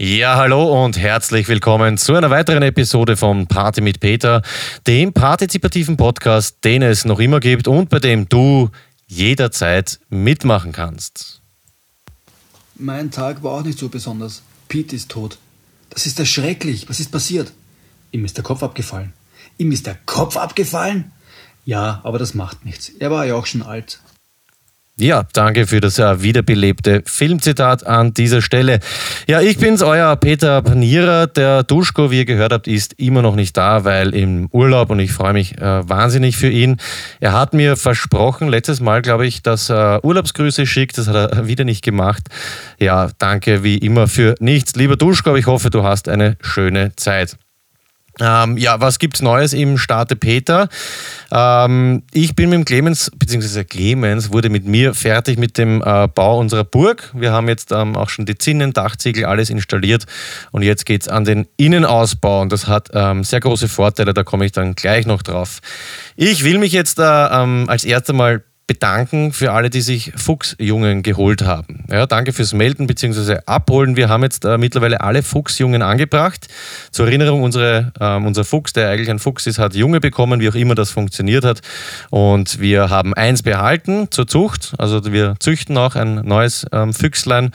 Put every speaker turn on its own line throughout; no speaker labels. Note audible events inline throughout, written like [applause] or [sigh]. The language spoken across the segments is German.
Ja, hallo und herzlich willkommen zu einer weiteren Episode von Party mit Peter, dem partizipativen Podcast, den es noch immer gibt und bei dem du jederzeit mitmachen kannst.
Mein Tag war auch nicht so besonders. Pete ist tot. Das ist erschrecklich. Was ist passiert? Ihm ist der Kopf abgefallen. Ihm ist der Kopf abgefallen? Ja, aber das macht nichts. Er war ja auch schon alt.
Ja, danke für das äh, wiederbelebte Filmzitat an dieser Stelle. Ja, ich bin's, euer Peter Panierer. Der Duschko, wie ihr gehört habt, ist immer noch nicht da, weil im Urlaub und ich freue mich äh, wahnsinnig für ihn. Er hat mir versprochen, letztes Mal, glaube ich, dass er Urlaubsgrüße schickt. Das hat er [laughs] wieder nicht gemacht. Ja, danke wie immer für nichts. Lieber Duschko, ich hoffe, du hast eine schöne Zeit. Ähm, ja, was gibt's Neues im Starte Peter? Ähm, ich bin mit dem Clemens, beziehungsweise Clemens wurde mit mir fertig mit dem äh, Bau unserer Burg. Wir haben jetzt ähm, auch schon die Zinnen, Dachziegel, alles installiert und jetzt geht's an den Innenausbau und das hat ähm, sehr große Vorteile, da komme ich dann gleich noch drauf. Ich will mich jetzt äh, ähm, als erstes Mal bedanken für alle, die sich Fuchsjungen geholt haben. Ja, danke fürs Melden bzw. Abholen. Wir haben jetzt äh, mittlerweile alle Fuchsjungen angebracht. Zur Erinnerung, unsere, ähm, unser Fuchs, der eigentlich ein Fuchs ist, hat Junge bekommen, wie auch immer das funktioniert hat. Und wir haben eins behalten zur Zucht. Also wir züchten auch ein neues ähm, Füchslein.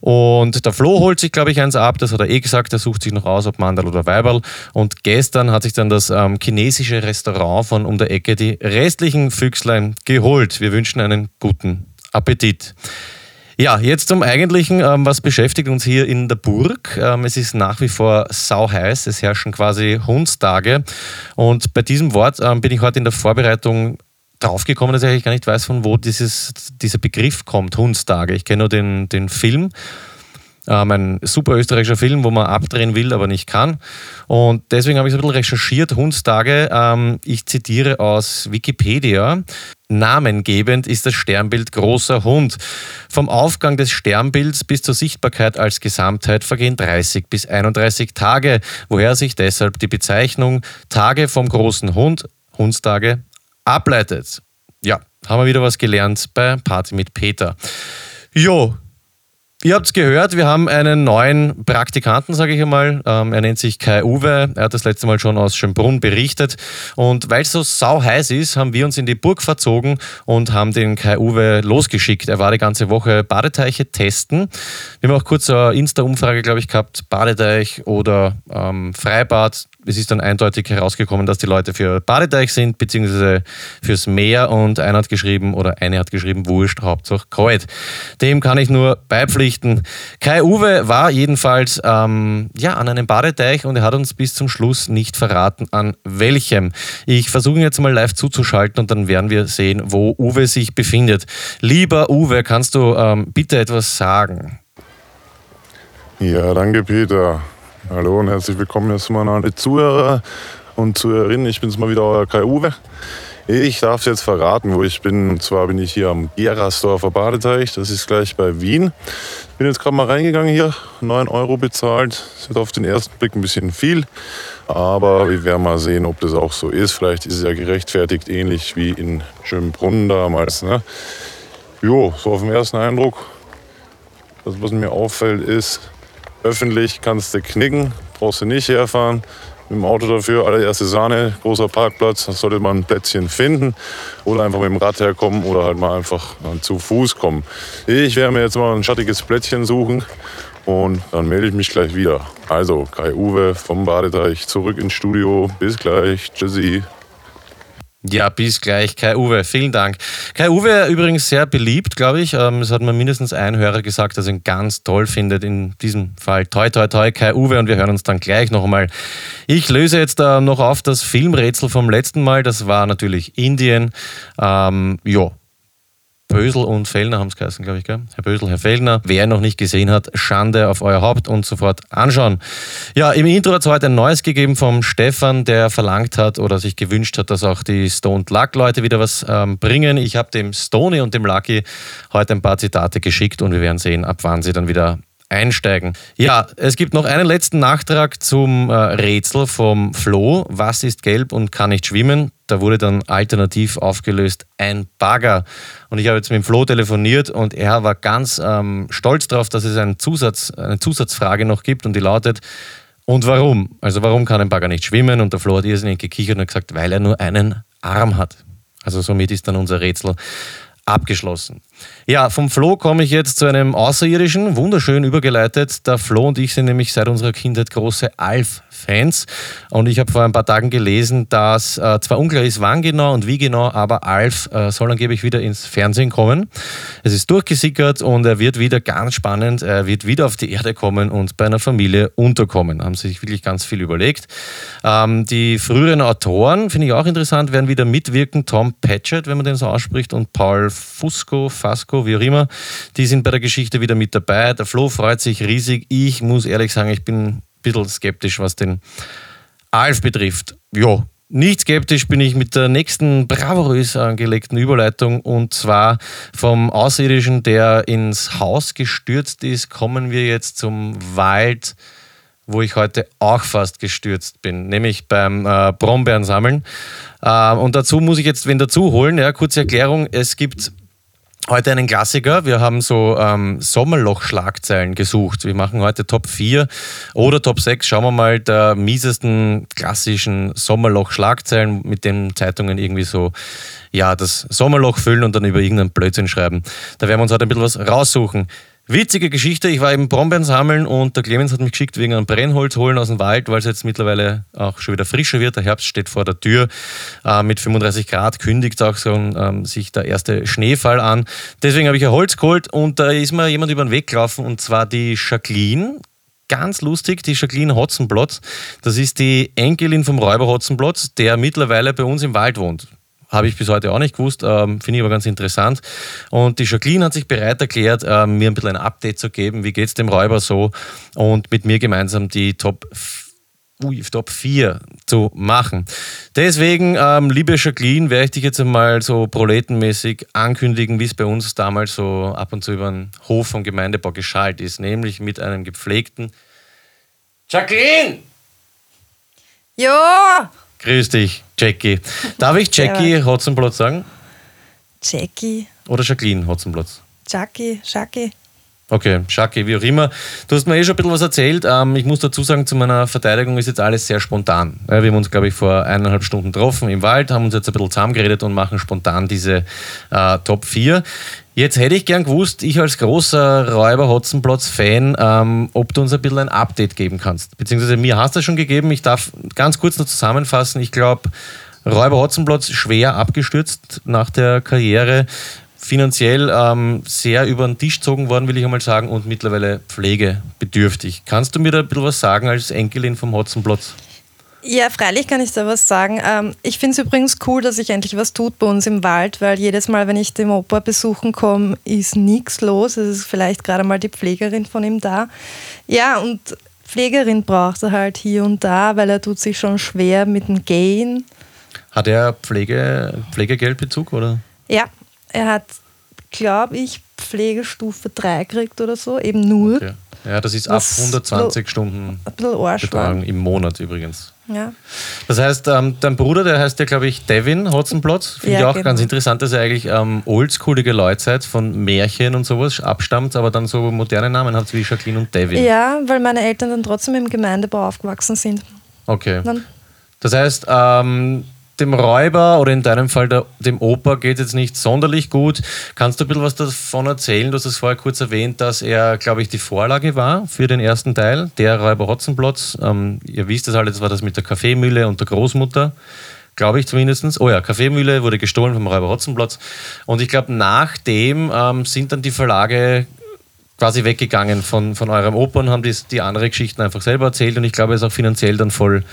Und der Flo holt sich, glaube ich, eins ab. Das hat er eh gesagt. Er sucht sich noch aus, ob Mandal oder Weiberl. Und gestern hat sich dann das ähm, chinesische Restaurant von um der Ecke die restlichen Füchslein geholt erfüllt. Wir wünschen einen guten Appetit. Ja, jetzt zum Eigentlichen. Ähm, was beschäftigt uns hier in der Burg? Ähm, es ist nach wie vor sauheiß. Es herrschen quasi Hundstage. Und bei diesem Wort ähm, bin ich heute in der Vorbereitung draufgekommen, dass ich eigentlich gar nicht weiß, von wo dieses, dieser Begriff kommt, Hundstage. Ich kenne nur den, den Film ähm, ein super österreichischer Film, wo man abdrehen will, aber nicht kann. Und deswegen habe ich so ein bisschen recherchiert. Hundstage, ähm, ich zitiere aus Wikipedia. Namengebend ist das Sternbild großer Hund. Vom Aufgang des Sternbilds bis zur Sichtbarkeit als Gesamtheit vergehen 30 bis 31 Tage, woher sich deshalb die Bezeichnung Tage vom großen Hund, Hundstage, ableitet. Ja, haben wir wieder was gelernt bei Party mit Peter. Jo, Ihr habt es gehört, wir haben einen neuen Praktikanten, sage ich einmal. Ähm, er nennt sich Kai Uwe. Er hat das letzte Mal schon aus Schönbrunn berichtet. Und weil es so sau heiß ist, haben wir uns in die Burg verzogen und haben den Kai Uwe losgeschickt. Er war die ganze Woche Badeteiche testen. Wir haben auch kurz eine Insta-Umfrage, glaube ich, gehabt: Badeteich oder ähm, Freibad es ist dann eindeutig herausgekommen, dass die Leute für Badeteich sind, beziehungsweise fürs Meer und einer hat geschrieben oder eine hat geschrieben, wurscht, Hauptsache kalt. Dem kann ich nur beipflichten. Kai Uwe war jedenfalls ähm, ja, an einem Badeteich und er hat uns bis zum Schluss nicht verraten, an welchem. Ich versuche jetzt mal live zuzuschalten und dann werden wir sehen, wo Uwe sich befindet. Lieber Uwe, kannst du ähm, bitte etwas sagen?
Ja, danke Peter. Hallo und herzlich willkommen erstmal an alle Zuhörer und Zuhörerinnen. Ich bin's mal wieder, euer Kai Uwe. Ich darf jetzt verraten, wo ich bin. Und zwar bin ich hier am Gerasdorfer Badeteich. Das ist gleich bei Wien. Bin jetzt gerade mal reingegangen hier. 9 Euro bezahlt. Das ist auf den ersten Blick ein bisschen viel. Aber wir werden mal sehen, ob das auch so ist. Vielleicht ist es ja gerechtfertigt, ähnlich wie in Schönbrunn damals. Ne? Jo, so auf den ersten Eindruck. Das, was mir auffällt, ist, Öffentlich kannst du knicken, brauchst du nicht herfahren. Mit dem Auto dafür, allererste Sahne, großer Parkplatz, da sollte man ein Plätzchen finden. Oder einfach mit dem Rad herkommen oder halt mal einfach zu Fuß kommen. Ich werde mir jetzt mal ein schattiges Plätzchen suchen und dann melde ich mich gleich wieder. Also, Kai Uwe vom Badeteich zurück ins Studio. Bis gleich. Tschüssi.
Ja, bis gleich, Kai Uwe. Vielen Dank. Kai Uwe übrigens sehr beliebt, glaube ich. Ähm, es hat mir mindestens ein Hörer gesagt, dass er ihn ganz toll findet. In diesem Fall toi, toi, toi, Kai Uwe. Und wir hören uns dann gleich noch einmal. Ich löse jetzt äh, noch auf das Filmrätsel vom letzten Mal. Das war natürlich Indien. Ähm, ja, Bösel und Fellner haben es geheißen, glaube ich, gell? Herr Bösel, Herr Fellner. Wer noch nicht gesehen hat, Schande auf euer Haupt und sofort anschauen. Ja, im Intro hat es heute ein neues gegeben vom Stefan, der verlangt hat oder sich gewünscht hat, dass auch die Stoned Luck Leute wieder was ähm, bringen. Ich habe dem Stony und dem Lucky heute ein paar Zitate geschickt und wir werden sehen, ab wann sie dann wieder einsteigen. Ja, es gibt noch einen letzten Nachtrag zum äh, Rätsel vom Flo. Was ist gelb und kann nicht schwimmen? Da wurde dann alternativ aufgelöst ein Bagger. Und ich habe jetzt mit dem Flo telefoniert und er war ganz ähm, stolz darauf, dass es einen Zusatz, eine Zusatzfrage noch gibt und die lautet, und warum? Also warum kann ein Bagger nicht schwimmen? Und der Flo hat irrsinnig gekichert und gesagt, weil er nur einen Arm hat. Also somit ist dann unser Rätsel abgeschlossen. Ja, vom Flo komme ich jetzt zu einem Außerirdischen, wunderschön übergeleitet. Der Flo und ich sind nämlich seit unserer Kindheit große Alf-Fans. Und ich habe vor ein paar Tagen gelesen, dass äh, zwar unklar ist, wann genau und wie genau, aber Alf äh, soll angeblich wieder ins Fernsehen kommen. Es ist durchgesickert und er wird wieder ganz spannend, er wird wieder auf die Erde kommen und bei einer Familie unterkommen. Haben sie sich wirklich ganz viel überlegt. Ähm, die früheren Autoren, finde ich auch interessant, werden wieder mitwirken. Tom Patchett, wenn man den so ausspricht, und Paul Fusco, Fasco, wie auch immer, die sind bei der Geschichte wieder mit dabei. Der Flo freut sich riesig. Ich muss ehrlich sagen, ich bin bisschen skeptisch, was den Alf betrifft. Ja, nicht skeptisch bin ich mit der nächsten bravourös angelegten Überleitung und zwar vom Außerirdischen, der ins Haus gestürzt ist, kommen wir jetzt zum Wald, wo ich heute auch fast gestürzt bin, nämlich beim äh, Brombeeren sammeln. Äh, und dazu muss ich jetzt wen dazu holen. Ja, kurze Erklärung: Es gibt Heute einen Klassiker. Wir haben so ähm, Sommerloch-Schlagzeilen gesucht. Wir machen heute Top 4 oder Top 6. Schauen wir mal der miesesten klassischen Sommerloch-Schlagzeilen, mit denen Zeitungen irgendwie so ja, das Sommerloch füllen und dann über irgendeinen Blödsinn schreiben. Da werden wir uns heute ein bisschen was raussuchen. Witzige Geschichte, ich war eben Brombeeren sammeln und der Clemens hat mich geschickt wegen einem Brennholz holen aus dem Wald, weil es jetzt mittlerweile auch schon wieder frischer wird. Der Herbst steht vor der Tür. Äh, mit 35 Grad kündigt auch so ähm, sich der erste Schneefall an. Deswegen habe ich ein Holz geholt und da ist mir jemand über den Weg gelaufen und zwar die Jacqueline. Ganz lustig, die Jacqueline Hotzenplotz. Das ist die Enkelin vom Räuber Hotzenplotz, der mittlerweile bei uns im Wald wohnt. Habe ich bis heute auch nicht gewusst, ähm, finde ich aber ganz interessant. Und die Jacqueline hat sich bereit erklärt, ähm, mir ein bisschen ein Update zu geben, wie geht es dem Räuber so und mit mir gemeinsam die Top, ui, Top 4 zu machen. Deswegen, ähm, liebe Jacqueline, werde ich dich jetzt einmal so proletenmäßig ankündigen, wie es bei uns damals so ab und zu über den Hof vom Gemeindebau geschaltet ist, nämlich mit einem gepflegten Jacqueline!
Ja!
Grüß dich, Jackie. Darf ich Jackie Hotzenplotz sagen?
Jackie.
Oder Jacqueline Hotzenplotz?
Jackie, Jackie.
Okay, Jackie, wie auch immer. Du hast mir eh schon ein bisschen was erzählt. Ähm, ich muss dazu sagen, zu meiner Verteidigung ist jetzt alles sehr spontan. Wir haben uns, glaube ich, vor eineinhalb Stunden getroffen im Wald, haben uns jetzt ein bisschen zusammengeredet und machen spontan diese äh, Top 4. Jetzt hätte ich gern gewusst, ich als großer Räuber-Hotzenplotz-Fan, ähm, ob du uns ein bisschen ein Update geben kannst. Beziehungsweise mir hast du schon gegeben. Ich darf ganz kurz noch zusammenfassen. Ich glaube, Räuber Hotzenplotz schwer abgestürzt nach der Karriere finanziell ähm, sehr über den Tisch gezogen worden, will ich einmal sagen, und mittlerweile pflegebedürftig. Kannst du mir da ein bisschen was sagen als Enkelin vom Hotzenplotz?
Ja, freilich kann ich da was sagen. Ähm, ich finde es übrigens cool, dass sich endlich was tut bei uns im Wald, weil jedes Mal, wenn ich den Opa besuchen komme, ist nichts los. Es ist vielleicht gerade mal die Pflegerin von ihm da. Ja, und Pflegerin braucht er halt hier und da, weil er tut sich schon schwer mit dem Gain.
Hat er Pflege, Pflegegeldbezug, oder?
Ja, er hat, glaube ich, Pflegestufe 3 gekriegt oder so, eben nur.
Okay. Ja, das ist ab 120 Stunden Betreuung im Monat übrigens.
Ja.
Das heißt, ähm, dein Bruder, der heißt ja, glaube ich, Devin Hotzenplotz. Finde ja, ich auch genau. ganz interessant, dass er eigentlich ähm, oldschoolige Leute seid, von Märchen und sowas abstammt, aber dann so moderne Namen hat wie Jacqueline und Devin.
Ja, weil meine Eltern dann trotzdem im Gemeindebau aufgewachsen sind.
Okay. Dann das heißt, ähm, dem Räuber oder in deinem Fall der, dem Opa geht jetzt nicht sonderlich gut. Kannst du ein bisschen was davon erzählen? Du hast es vorher kurz erwähnt, dass er, glaube ich, die Vorlage war für den ersten Teil, der Räuber Hotzenplotz. Ähm, ihr wisst es alle, das war das mit der Kaffeemühle und der Großmutter. Glaube ich zumindest. Oh ja, Kaffeemühle wurde gestohlen vom Räuber Hotzenplotz. Und ich glaube, nachdem ähm, sind dann die Verlage quasi weggegangen von, von eurem Opa und haben die, die andere Geschichten einfach selber erzählt. Und ich glaube, es ist auch finanziell dann voll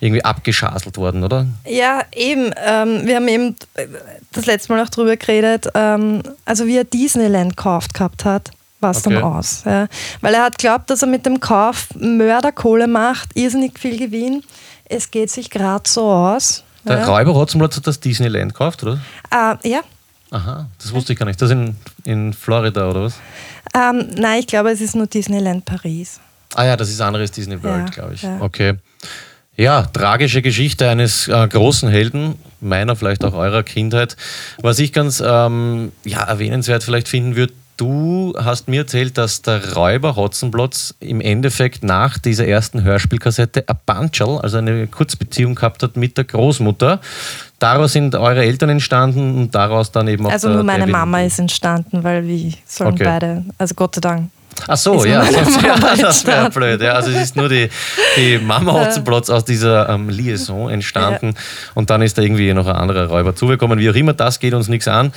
irgendwie abgeschaselt worden, oder?
Ja, eben. Ähm, wir haben eben das letzte Mal auch drüber geredet, ähm, also wie er Disneyland gekauft gehabt hat war es okay. dann aus. Ja. Weil er hat glaubt, dass er mit dem Kauf Mörderkohle macht, irrsinnig viel Gewinn. Es geht sich gerade so aus.
Der ja. Räuber Hotzenplotz hat das Disneyland gekauft, oder?
Äh, ja.
Aha, das wusste ich gar nicht. Das in, in Florida, oder was?
Ähm, nein, ich glaube, es ist nur Disneyland Paris.
Ah ja, das ist anderes Disney World, ja, glaube ich. Ja. Okay. Ja, tragische Geschichte eines äh, großen Helden. meiner, vielleicht auch eurer Kindheit. Was ich ganz ähm, ja, erwähnenswert vielleicht finden würde, Du hast mir erzählt, dass der Räuber Hotzenplotz im Endeffekt nach dieser ersten Hörspielkassette ein Bancherl, also eine Kurzbeziehung gehabt hat mit der Großmutter. Daraus sind eure Eltern entstanden und daraus dann eben auch
Also nur meine Mama ist entstanden, weil wir sollen okay. beide, also Gott sei Dank.
Ach so, ja, sonst, [laughs] ja, das wäre blöd. Ja. Also es ist nur die, die Mama Hotzenplotz aus dieser ähm, Liaison entstanden ja. und dann ist da irgendwie noch ein anderer Räuber zugekommen. Wie auch immer, das geht uns nichts an.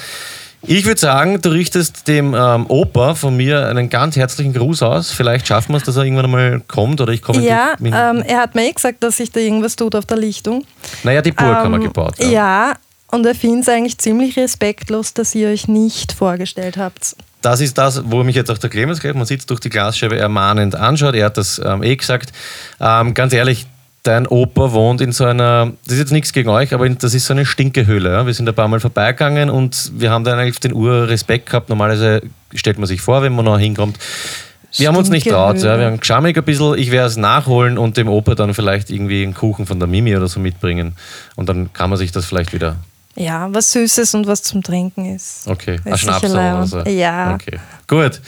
Ich würde sagen, du richtest dem ähm, Opa von mir einen ganz herzlichen Gruß aus. Vielleicht schaffen wir es, dass er irgendwann einmal kommt oder ich komme.
Ja, ähm, er hat mir eh gesagt, dass sich da irgendwas tut auf der Lichtung.
Naja, die Burg ähm, haben wir gebaut.
Ja, ja und er findet es eigentlich ziemlich respektlos, dass ihr euch nicht vorgestellt habt.
Das ist das, wo mich jetzt auch der Clemens gleich, man sitzt durch die Glasscheibe ermahnend anschaut. Er hat das ähm, eh gesagt. Ähm, ganz ehrlich, dein Opa wohnt in so einer, das ist jetzt nichts gegen euch, aber das ist so eine Stinkehöhle. Ja? Wir sind ein paar Mal vorbeigegangen und wir haben dann eigentlich den Ur-Respekt gehabt. Normalerweise stellt man sich vor, wenn man noch hinkommt. Wir haben uns nicht traut, ja. wir haben geschammig ein bisschen. Ich werde es nachholen und dem Opa dann vielleicht irgendwie einen Kuchen von der Mimi oder so mitbringen. Und dann kann man sich das vielleicht wieder.
Ja, was Süßes und was zum Trinken ist.
Okay, ein Schnaps oder so.
Ja.
Okay, gut.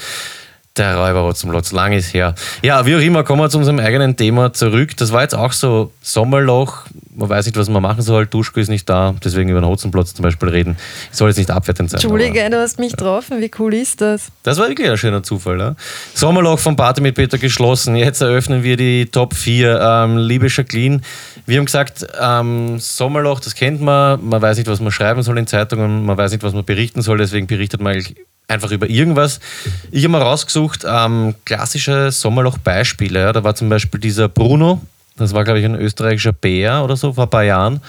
Der Räuber zum Lotz, lang ist her. Ja, wie auch immer, kommen wir zu unserem eigenen Thema zurück. Das war jetzt auch so Sommerloch. Man weiß nicht, was man machen soll. Duschko ist nicht da, deswegen über den Hotzenplotz zum Beispiel reden. Ich soll jetzt nicht abwertend sein.
Entschuldige, du hast mich getroffen. Wie cool ist das?
Das war wirklich ein schöner Zufall. Ja? Sommerloch von Party mit Peter geschlossen. Jetzt eröffnen wir die Top 4. Ähm, liebe Jacqueline, wir haben gesagt, ähm, Sommerloch, das kennt man. Man weiß nicht, was man schreiben soll in Zeitungen. Man weiß nicht, was man berichten soll. Deswegen berichtet man einfach über irgendwas. Ich habe mal rausgesucht, ähm, klassische Sommerloch-Beispiele. Ja. Da war zum Beispiel dieser Bruno, das war, glaube ich, ein österreichischer Bär oder so vor ein paar Jahren.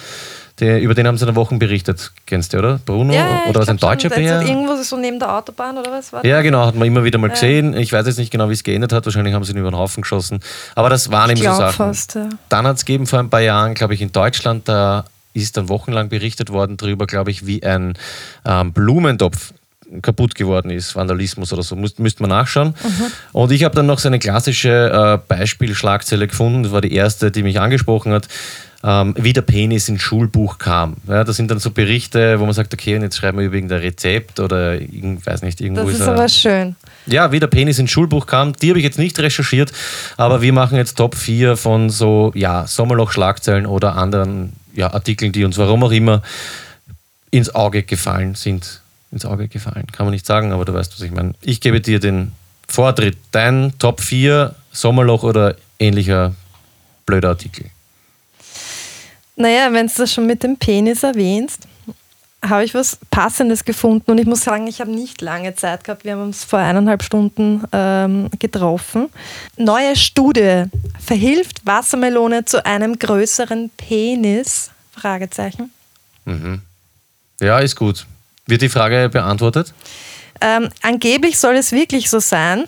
Der, über den haben sie in der Woche berichtet. Kennst du, oder? Bruno?
Ja,
oder was ein deutscher schon, Bär?
Irgendwo so neben der Autobahn oder was war
das? Ja, genau, hat man immer wieder mal gesehen. Ich weiß jetzt nicht genau, wie es geändert hat. Wahrscheinlich haben sie ihn über den Haufen geschossen. Aber das waren eben so Sachen. Fast, ja. Dann hat es gegeben vor ein paar Jahren, glaube ich, in Deutschland, da ist dann wochenlang berichtet worden darüber, glaube ich, wie ein ähm, Blumentopf kaputt geworden ist, Vandalismus oder so, Müs müsste man nachschauen. Mhm. Und ich habe dann noch so eine klassische äh, Beispielschlagzeile gefunden, das war die erste, die mich angesprochen hat, ähm, wie der Penis ins Schulbuch kam. Ja, das sind dann so Berichte, wo man sagt, okay, und jetzt schreiben wir über irgendein Rezept oder ich weiß nicht, irgendwo
Das ist, ist aber schön.
Ja, wie der Penis ins Schulbuch kam, die habe ich jetzt nicht recherchiert, aber wir machen jetzt Top 4 von so ja, Sommerloch-Schlagzeilen oder anderen ja, Artikeln, die uns warum auch immer ins Auge gefallen sind ins Auge gefallen. Kann man nicht sagen, aber du weißt, was ich meine. Ich gebe dir den Vortritt. Dein Top 4 Sommerloch oder ähnlicher blöder Artikel.
Naja, wenn du das schon mit dem Penis erwähnst, habe ich was Passendes gefunden und ich muss sagen, ich habe nicht lange Zeit gehabt. Wir haben uns vor eineinhalb Stunden ähm, getroffen. Neue Studie. Verhilft Wassermelone zu einem größeren Penis? Fragezeichen.
Mhm. Ja, ist gut. Wird die Frage beantwortet?
Ähm, angeblich soll es wirklich so sein.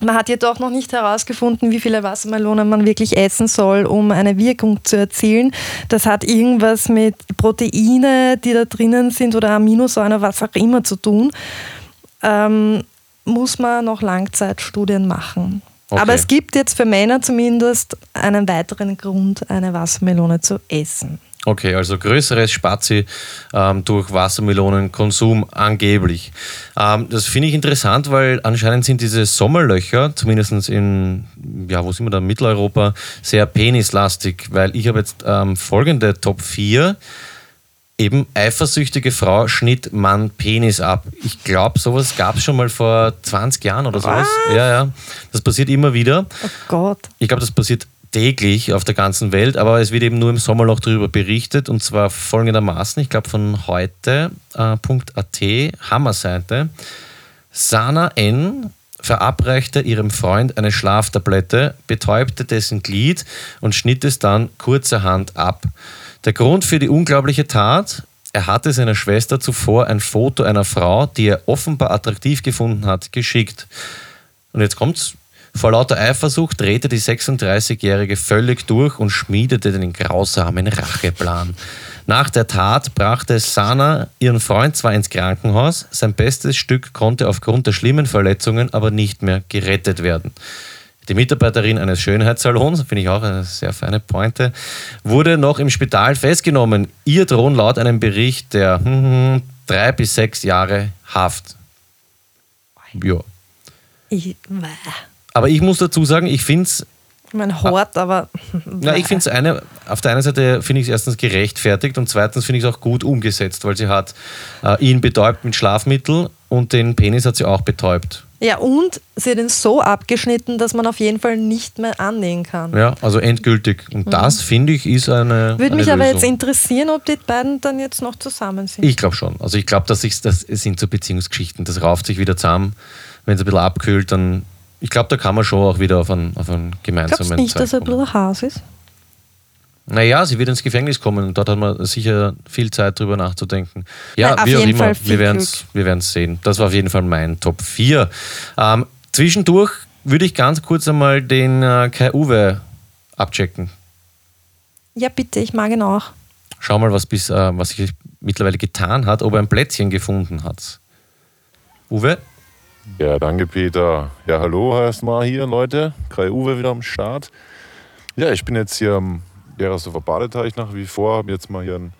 Man hat jedoch noch nicht herausgefunden, wie viele Wassermelonen man wirklich essen soll, um eine Wirkung zu erzielen. Das hat irgendwas mit Proteine, die da drinnen sind, oder Aminosäuren, was auch immer zu tun. Ähm, muss man noch Langzeitstudien machen. Okay. Aber es gibt jetzt für Männer zumindest einen weiteren Grund, eine Wassermelone zu essen.
Okay, also größeres Spazi ähm, durch Wassermelonenkonsum angeblich. Ähm, das finde ich interessant, weil anscheinend sind diese Sommerlöcher, zumindest in, ja, wo sind wir da, Mitteleuropa, sehr penislastig, weil ich habe jetzt ähm, folgende Top 4. Eben eifersüchtige Frau schnitt Mann Penis ab. Ich glaube, sowas gab es schon mal vor 20 Jahren oder sowas. Was? Ja, ja. Das passiert immer wieder.
Oh Gott.
Ich glaube, das passiert täglich auf der ganzen Welt, aber es wird eben nur im Sommerloch darüber berichtet und zwar folgendermaßen, ich glaube von heute.at, äh, Hammerseite. Sana N. verabreichte ihrem Freund eine Schlaftablette, betäubte dessen Glied und schnitt es dann kurzerhand ab. Der Grund für die unglaubliche Tat, er hatte seiner Schwester zuvor ein Foto einer Frau, die er offenbar attraktiv gefunden hat, geschickt. Und jetzt kommt's, vor lauter Eifersucht drehte die 36-Jährige völlig durch und schmiedete den grausamen Racheplan. Nach der Tat brachte Sana ihren Freund zwar ins Krankenhaus, sein bestes Stück konnte aufgrund der schlimmen Verletzungen aber nicht mehr gerettet werden. Die Mitarbeiterin eines Schönheitssalons, finde ich auch eine sehr feine Pointe, wurde noch im Spital festgenommen. Ihr drohen laut einem Bericht der hm, hm, drei bis sechs Jahre Haft. Ja.
Ich,
Aber ich muss dazu sagen, ich finde es
mein Hort, aber. [laughs]
Na, ich finde es eine, auf der einen Seite finde ich es erstens gerechtfertigt und zweitens finde ich es auch gut umgesetzt, weil sie hat äh, ihn betäubt mit Schlafmittel und den Penis hat sie auch betäubt.
Ja, und sie hat ihn so abgeschnitten, dass man auf jeden Fall nicht mehr annähen kann.
Ja, also endgültig. Und mhm. das, finde ich, ist eine.
Würde
eine
mich
Lösung.
aber jetzt interessieren, ob die beiden dann jetzt noch zusammen sind.
Ich glaube schon. Also ich glaube, dass ich, das sind so Beziehungsgeschichten. Das rauft sich wieder zusammen. Wenn es ein bisschen abkühlt, dann ich glaube, da kann man schon auch wieder auf einen, auf einen gemeinsamen
Glaubst nicht, dass er ein bisschen Hass ist?
Naja, sie wird ins Gefängnis kommen und dort hat man sicher viel Zeit drüber nachzudenken. Ja,
Nein,
wie auch immer, wir werden es sehen. Das war auf jeden Fall mein Top 4. Ähm, zwischendurch würde ich ganz kurz einmal den äh, Kai Uwe abchecken.
Ja, bitte, ich mag ihn auch.
Schau mal, was, bis, äh, was sich mittlerweile getan hat, ob er ein Plätzchen gefunden hat. Uwe?
Ja, danke Peter. Ja, hallo erstmal hier, Leute. Kai Uwe wieder am Start. Ja, ich bin jetzt hier am Gerersdorfer Badeteich nach wie vor. Habe jetzt mal hier ein,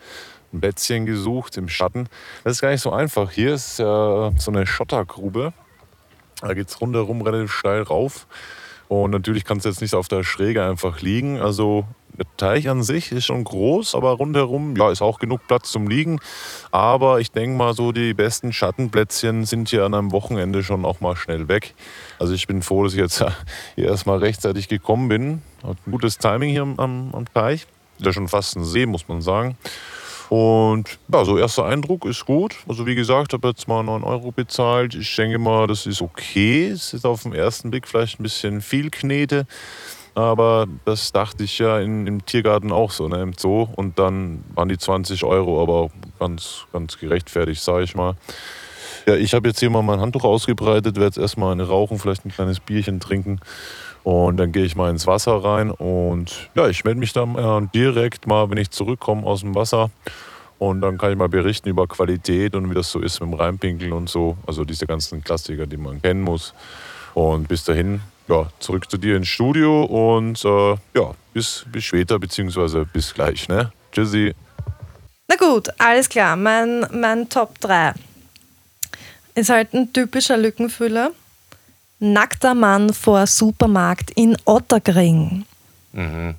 Plätzchen gesucht im Schatten. Das ist gar nicht so einfach. Hier ist äh, so eine Schottergrube. Da geht es rundherum relativ steil rauf. Und natürlich kann es jetzt nicht auf der Schräge einfach liegen. Also der Teich an sich ist schon groß, aber rundherum ja, ist auch genug Platz zum Liegen. Aber ich denke mal, so die besten Schattenplätzchen sind hier an einem Wochenende schon auch mal schnell weg. Also ich bin froh, dass ich jetzt hier erstmal rechtzeitig gekommen bin. Hat ein gutes Timing hier am, am Teich. Ist ja schon fast ein See, muss man sagen. Und ja, so erster Eindruck ist gut. Also wie gesagt, habe jetzt mal 9 Euro bezahlt. Ich denke mal, das ist okay. Es ist auf den ersten Blick vielleicht ein bisschen viel Knete. Aber das dachte ich ja in, im Tiergarten auch so, ne, im Zoo. Und dann waren die 20 Euro aber ganz, ganz gerechtfertigt, sage ich mal. Ja, ich habe jetzt hier mal mein Handtuch ausgebreitet, werde jetzt erstmal eine rauchen, vielleicht ein kleines Bierchen trinken. Und dann gehe ich mal ins Wasser rein und ja, ich melde mich dann äh, direkt mal, wenn ich zurückkomme aus dem Wasser. Und dann kann ich mal berichten über Qualität und wie das so ist mit dem Reinpinkeln und so. Also diese ganzen Klassiker, die man kennen muss. Und bis dahin, ja, zurück zu dir ins Studio und äh, ja, bis, bis später, beziehungsweise bis gleich. Ne? Tschüssi.
Na gut, alles klar. Mein, mein Top 3 ist halt ein typischer Lückenfüller. Nackter Mann vor Supermarkt in Ottergring.
Mhm.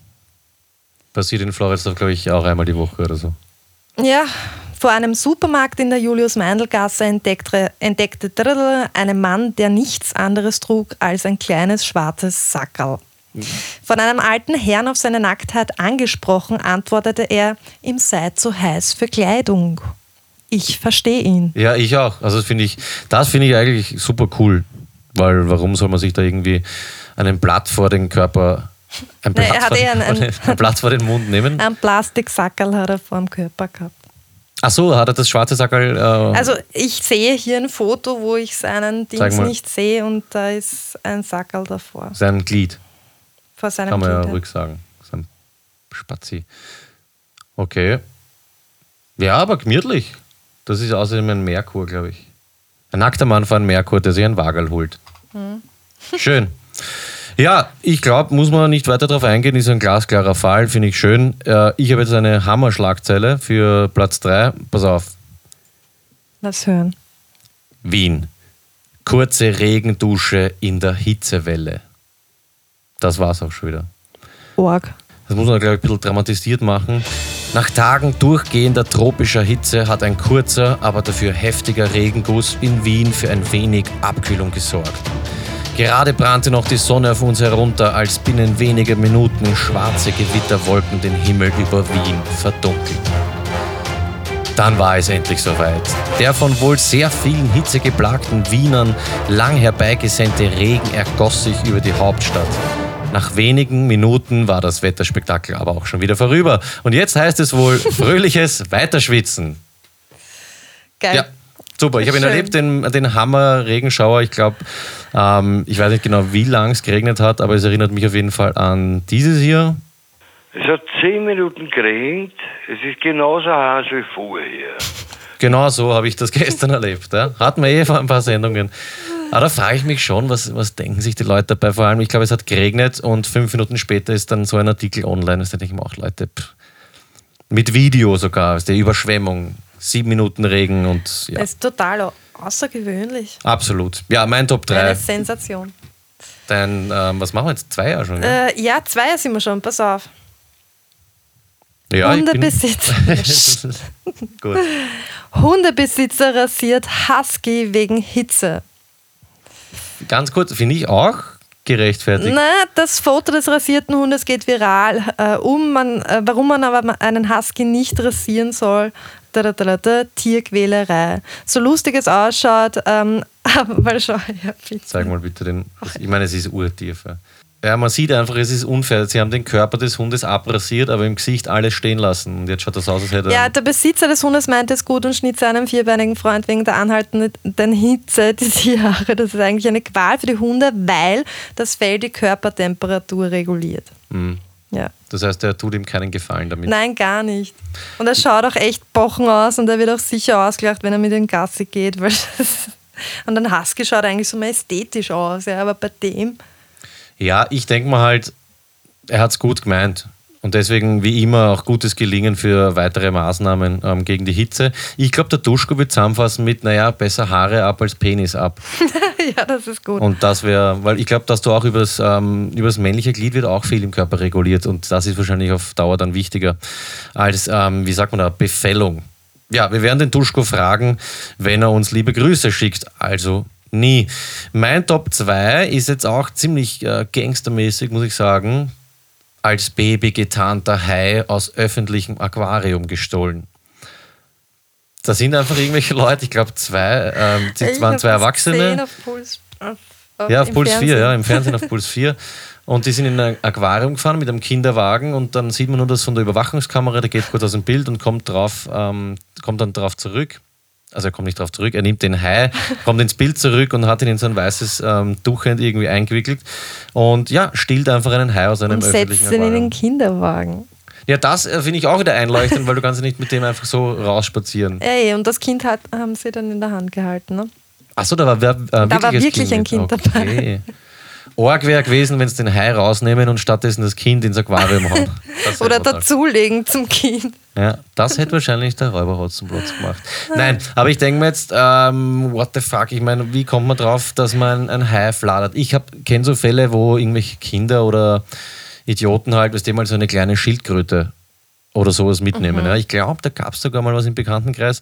Passiert in Floridsdorf, glaube ich, auch einmal die Woche oder so.
Ja, vor einem Supermarkt in der Julius-Meindl-Gasse entdeckte, entdeckte einen Mann, der nichts anderes trug als ein kleines schwarzes Sackerl. Von einem alten Herrn auf seine Nacktheit angesprochen, antwortete er, ihm sei zu heiß für Kleidung. Ich verstehe ihn.
Ja, ich auch. Also das finde ich, das finde ich eigentlich super cool. Weil warum soll man sich da irgendwie einen Blatt vor den Körper, ein [laughs] Blatt,
Nein,
vor,
ein, ein,
ein Blatt vor den Mund nehmen?
Ein Plastiksackerl hat er vor dem Körper gehabt.
Ach so, hat er das schwarze Sackerl? Äh
also ich sehe hier ein Foto, wo ich seinen Dings nicht sehe und da ist ein Sackerl davor.
Sein Glied.
Vor seinem
Kann man
Glied.
ja rücksagen. Sein Spazi. Okay. Ja, aber gemütlich. Das ist außerdem ein Merkur, glaube ich. Ein nackter Mann vor einem Merkur, der sich ein Wagel holt.
Hm.
Schön. [laughs] Ja, ich glaube, muss man nicht weiter darauf eingehen, ist ein glasklarer Fall, finde ich schön. Äh, ich habe jetzt eine Hammerschlagzeile für Platz 3. Pass auf.
Lass hören.
Wien. Kurze Regendusche in der Hitzewelle. Das war's auch schon wieder.
Org.
Das muss man, glaube ich, ein bisschen dramatisiert machen. Nach Tagen durchgehender tropischer Hitze hat ein kurzer, aber dafür heftiger Regenguss in Wien für ein wenig Abkühlung gesorgt. Gerade brannte noch die Sonne auf uns herunter, als binnen weniger Minuten schwarze Gewitterwolken den Himmel über Wien verdunkelten. Dann war es endlich soweit. Der von wohl sehr vielen hitzegeplagten Wienern lang herbeigesandte Regen ergoss sich über die Hauptstadt. Nach wenigen Minuten war das Wetterspektakel aber auch schon wieder vorüber. Und jetzt heißt es wohl fröhliches Weiterschwitzen.
Geil.
Ja, super. Ich habe ihn erlebt, den, den Hammer-Regenschauer. Ich glaube, ähm, ich weiß nicht genau, wie lang es geregnet hat, aber es erinnert mich auf jeden Fall an dieses hier.
Es hat zehn Minuten geregnet. Es ist genauso heiß wie vorher.
Genau so habe ich das [laughs] gestern erlebt. Ja. Hatten wir eh vor ein paar Sendungen. Aber da frage ich mich schon, was, was denken sich die Leute dabei? Vor allem, ich glaube, es hat geregnet und fünf Minuten später ist dann so ein Artikel online. Das denke ich mir auch, Leute, pff. mit Video sogar, ist die Überschwemmung, sieben Minuten Regen und ja.
Das ist total au- außergewöhnlich.
Absolut. Ja, mein Top 3.
Eine Sensation.
Dein, ähm, was machen wir jetzt? Zwei Jahre schon?
Äh, ja, zwei sind wir schon, pass auf.
ja,
Hundebesitzer. [laughs]
Gut.
Hundebesitzer rasiert Husky wegen Hitze.
Ganz kurz, finde ich auch gerechtfertigt.
Na, das Foto des rasierten Hundes geht viral. Äh, um man, äh, warum man aber einen Husky nicht rasieren soll, da, da, da, da, da, Tierquälerei. So lustig es ausschaut, ähm, [laughs] aber weil schau, ja, bitte.
Zeig mal bitte den. Ich meine, es ist urtief. Ja. ja, man sieht einfach, es ist unfair. Sie haben den Körper des Hundes abrasiert, aber im Gesicht alles stehen lassen. Und jetzt schaut das aus, als hätte
Ja,
er.
der Besitzer des Hundes meinte es gut und schnitt seinem vierbeinigen Freund wegen der anhaltenden Hitze die Tierhaare. Das ist eigentlich eine Qual für die Hunde, weil das Fell die Körpertemperatur reguliert.
Mhm.
Ja.
Das heißt, er tut ihm keinen Gefallen damit.
Nein, gar nicht. Und er schaut auch echt bochen aus und er wird auch sicher ausgelacht, wenn er mit dem Gassi geht. Weil [laughs] und ein Husky schaut eigentlich so majestätisch aus, ja, aber bei dem.
Ja, ich denke mal halt, er hat es gut gemeint. Und deswegen, wie immer, auch gutes Gelingen für weitere Maßnahmen ähm, gegen die Hitze. Ich glaube, der Duschko wird zusammenfassen mit, naja, besser Haare ab als Penis ab. [laughs]
ja, das ist gut.
Und das wäre, weil ich glaube, dass du auch übers, ähm, übers männliche Glied wird auch viel im Körper reguliert und das ist wahrscheinlich auf Dauer dann wichtiger als, ähm, wie sagt man da, Befällung. Ja, wir werden den Duschko fragen, wenn er uns liebe Grüße schickt. Also nie. Mein Top 2 ist jetzt auch ziemlich äh, gangstermäßig, muss ich sagen. Als Baby getarnter Hai aus öffentlichem Aquarium gestohlen. Da sind einfach irgendwelche Leute, ich glaube zwei, ähm,
Ich
es waren zwei Erwachsene.
Auf Puls, auf, auf,
Ja, auf Puls 4,
Fernsehen.
ja, im Fernsehen auf Puls 4. Und die sind in ein Aquarium gefahren mit einem Kinderwagen und dann sieht man nur das von der Überwachungskamera, der geht kurz aus dem Bild und kommt, drauf, ähm, kommt dann drauf zurück. Also er kommt nicht drauf zurück, er nimmt den Hai, [laughs] kommt ins Bild zurück und hat ihn in so ein weißes ähm, Tuchend irgendwie eingewickelt und ja, stillt einfach einen Hai aus einem
Und
öffentlichen
setzt ihn in den Kinderwagen.
Ja, das äh, finde ich auch wieder einleuchtend, weil du kannst ja nicht mit dem einfach so rausspazieren.
Ey, und das Kind hat, haben sie dann in der Hand gehalten. Ne?
Achso, da war, äh, wirklich,
war wirklich ein
mit.
Kind
okay. Org wäre gewesen, wenn sie den Hai rausnehmen und stattdessen das Kind ins Aquarium hauen. [laughs] Hätte
Oder dazulegen zum Kind.
Ja, das hätte wahrscheinlich der Räuber Hotzenplotz gemacht. Nein, aber ich denke mir jetzt, ähm, what the fuck, ich meine, wie kommt man drauf, dass man ein Hai fladert? Ich kenne so Fälle, wo irgendwelche Kinder oder Idioten halt, weißt du, mal so eine kleine Schildkröte oder sowas mitnehmen. Ja, ich glaube, da gab es sogar mal was im Bekanntenkreis.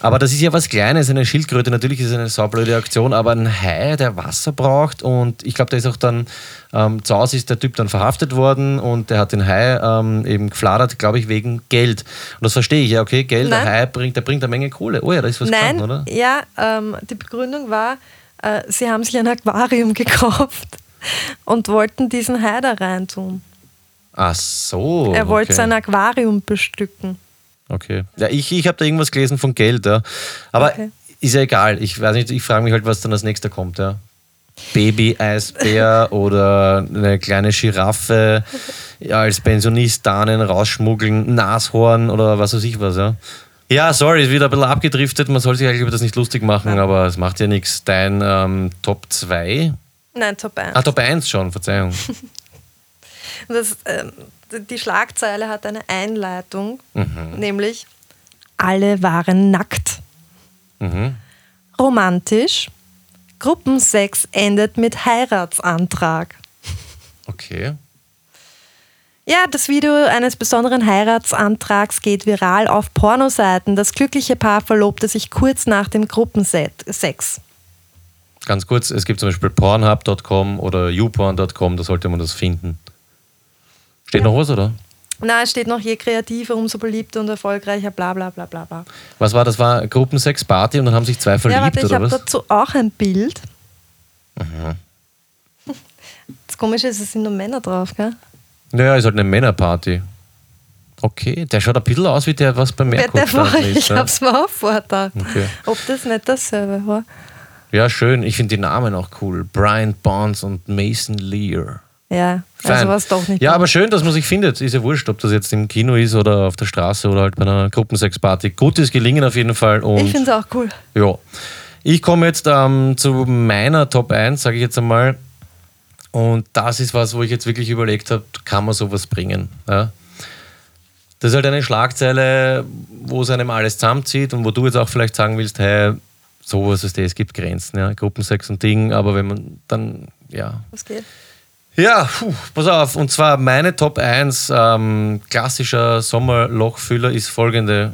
Aber das ist ja was Kleines, eine Schildkröte. Natürlich ist es eine saublöde Aktion, aber ein Hai, der Wasser braucht und ich glaube, der ist auch dann, ähm, zu Hause ist der Typ dann verhaftet worden und der hat den Hai ähm, eben gefladert, glaube ich, wegen Geld. Und das verstehe ich, ja, okay, Geld, der
Nein.
Hai bringt, der bringt eine Menge Kohle. Oh ja, da ist was
Nein,
dran, oder?
ja, ähm, die Begründung war, äh, sie haben sich ein Aquarium gekauft und wollten diesen Hai da rein tun.
Ach so.
er wollte
okay.
sein Aquarium bestücken.
Okay. Ja, ich, ich habe da irgendwas gelesen von Geld, ja. Aber
Okay.
ist ja egal. Ich weiß nicht, ich frage mich halt, was dann als nächster kommt, ja. Baby-Eisbär [laughs] oder eine kleine Giraffe ja, als Pensionist da einen rausschmuggeln, Nashorn oder was weiß ich was, ja. Ja, sorry, ist wieder ein bisschen abgedriftet. Man soll sich eigentlich über das nicht lustig machen, aber es macht ja nichts. Dein ähm, Top 2?
Nein, Top 1.
Ah, Top 1 schon, Verzeihung. [laughs]
Das, ähm, die Schlagzeile hat eine Einleitung,
Mhm.
nämlich alle waren nackt.
Mhm.
Romantisch. Gruppensex endet mit Heiratsantrag.
Okay.
Ja, das Video eines besonderen Heiratsantrags geht viral auf Pornoseiten. Das glückliche Paar verlobte sich kurz nach dem Gruppensex.
Ganz kurz, es gibt zum Beispiel pornhub.com oder youporn.com, da sollte man das finden. Steht noch was, oder?
Na, es steht noch, je kreativer, umso beliebter und erfolgreicher, bla bla bla bla bla.
Was war das? War Gruppensex-Party und dann haben sich zwei verliebt,
ja, warte, ich
oder
habe
was?
dazu auch ein Bild.
Mhm.
Das Komische ist, es sind nur Männer drauf, gell?
Naja, ist halt eine Männerparty. Okay, der schaut ein bisschen aus wie der, was
Wer
Merkur
der war,
ist.
ich
Ja.
habe es mir auch vorgedacht.
Okay.
Ob das nicht dasselbe war.
ja, schön. Ich finde die Namen auch cool. Brian Bonds und Mason Lear.
Ja,
Fein.
also war es doch nicht.
Ja, aber schön, dass man sich findet. Ist ja wurscht, ob das jetzt im Kino ist oder auf der Straße oder halt bei einer Gruppensex-Party. Gutes Gelingen auf jeden Fall. Und
ich finde es auch cool.
Ja. Ich komme jetzt ähm, zu meiner Top 1, sage ich jetzt einmal. Und das ist was, wo ich jetzt wirklich überlegt habe, kann man sowas bringen? Ja? Das ist halt eine Schlagzeile, wo es einem alles zusammenzieht und wo du jetzt auch vielleicht sagen willst, hey, sowas ist das, es gibt Grenzen, ja, Gruppensex und Ding, aber wenn man dann, ja.
Was geht?
Ja, puh, pass auf, und zwar meine Top 1 ähm, klassischer Sommerlochfüller ist folgende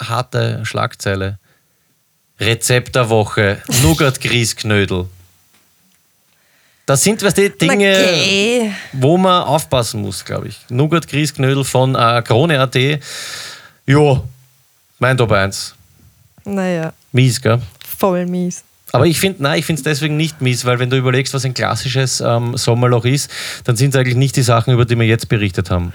harte Schlagzeile. Rezept der Woche, Nougat-Grießknödel. Das sind was die Dinge,
Okay.
wo man aufpassen muss, glaube ich. Nougat Grießknödel von äh, Krone.at. Jo, mein Top 1.
Naja,
Mies, gell?
voll mies.
Aber ich finde, nein, ich finde es deswegen nicht mies, weil wenn du überlegst, was ein klassisches ähm, Sommerloch ist, dann sind es eigentlich nicht die Sachen, über die wir jetzt berichtet haben.